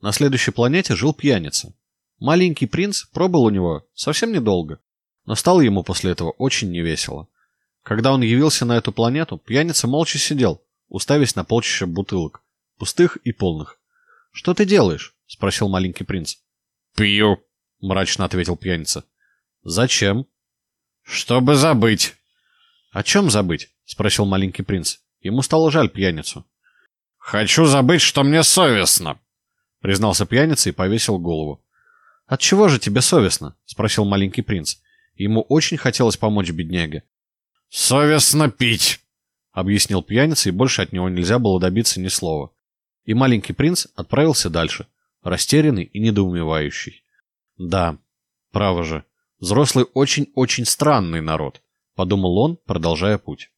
На следующей планете жил пьяница. Маленький принц пробыл у него совсем недолго, но стало ему после этого очень невесело. Когда он явился на эту планету, пьяница молча сидел, уставясь на полчища бутылок, пустых и полных. «Что ты делаешь?» — спросил маленький принц. «Пью», — мрачно ответил пьяница. «Зачем?» «Чтобы забыть». «О чем забыть?» — спросил маленький принц. Ему стало жаль пьяницу. «Хочу забыть, что мне совестно», — признался пьяница и повесил голову. «От чего же тебе совестно?» — спросил маленький принц. Ему очень хотелось помочь бедняге. «Совестно пить», — объяснил пьяница, и больше от него нельзя было добиться ни слова. И маленький принц отправился дальше, растерянный и недоумевающий. «Да, право же, взрослый очень-очень странный народ», — подумал он, продолжая путь.